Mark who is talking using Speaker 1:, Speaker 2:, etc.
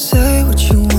Speaker 1: Say what you want